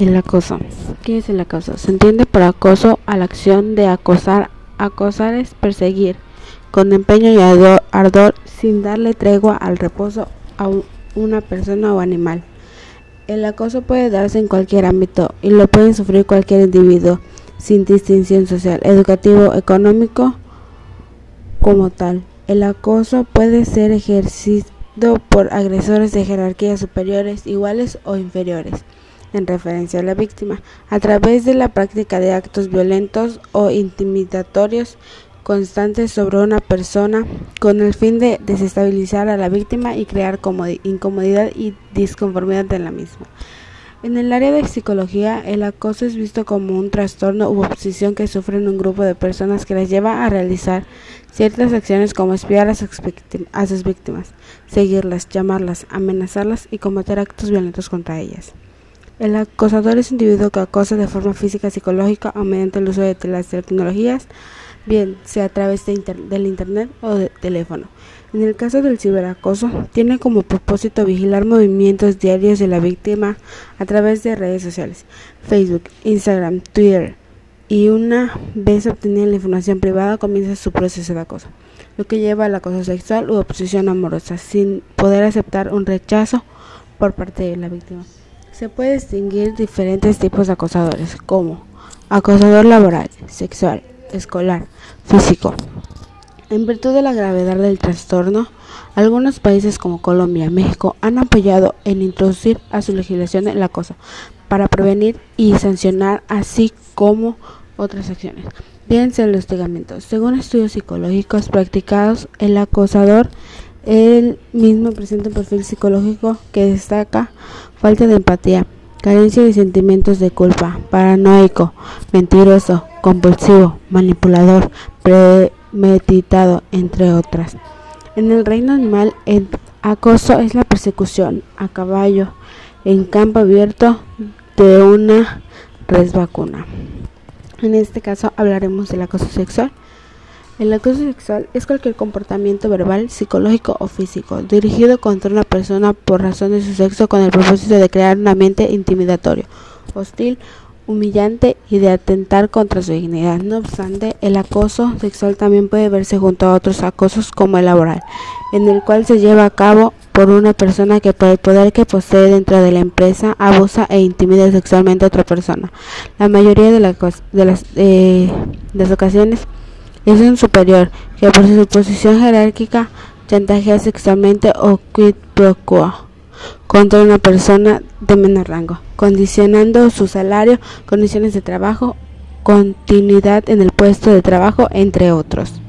El acoso. ¿Qué es el acoso? Se entiende por acoso a la acción de acosar. Acosar es perseguir con empeño y ardor, sin darle tregua al reposo a una persona o animal. El acoso puede darse en cualquier ámbito y lo puede sufrir cualquier individuo sin distinción social, educativo, económico como tal. El acoso puede ser ejercido por agresores de jerarquías superiores, iguales o inferiores en referencia a la víctima, a través de la práctica de actos violentos o intimidatorios constantes sobre una persona con el fin de desestabilizar a la víctima y crear incomodidad y disconformidad en la misma. En el área de psicología, el acoso es visto como un trastorno u obsesión que sufren un grupo de personas que les lleva a realizar ciertas acciones como espiar a sus víctimas, seguirlas, llamarlas, amenazarlas y cometer actos violentos contra ellas. El acosador es un individuo que acosa de forma física, psicológica o mediante el uso de las tecnologías, bien sea a través de del Internet o de teléfono. En el caso del ciberacoso, tiene como propósito vigilar movimientos diarios de la víctima a través de redes sociales, Facebook, Instagram, Twitter, y una vez obtenida la información privada comienza su proceso de acoso, lo que lleva al acoso sexual u oposición amorosa, sin poder aceptar un rechazo por parte de la víctima. Se puede distinguir diferentes tipos de acosadores, como acosador laboral, sexual, escolar, físico. En virtud de la gravedad del trastorno, algunos países como Colombia y México han apoyado en introducir a su legislación el acoso para prevenir y sancionar así como otras acciones. Fíjense el hostigamiento. Según estudios psicológicos practicados, el acosador él mismo presenta un perfil psicológico que destaca falta de empatía, carencia de sentimientos de culpa, paranoico, mentiroso, compulsivo, manipulador, premeditado, entre otras. En el reino animal, el acoso es la persecución a caballo en campo abierto de una res vacuna. En este caso hablaremos del acoso sexual. El acoso sexual es cualquier comportamiento verbal, psicológico o físico dirigido contra una persona por razón de su sexo con el propósito de crear un ambiente intimidatorio, hostil, humillante y de atentar contra su dignidad. No obstante, el acoso sexual también puede verse junto a otros acosos como el laboral, en el cual se lleva a cabo por una persona que por el poder que posee dentro de la empresa abusa e intimida sexualmente a otra persona. La mayoría de, de las, eh, de las ocasiones es un superior que por su posición jerárquica chantajea sexualmente o quid pro quo contra una persona de menor rango, condicionando su salario, condiciones de trabajo, continuidad en el puesto de trabajo, entre otros.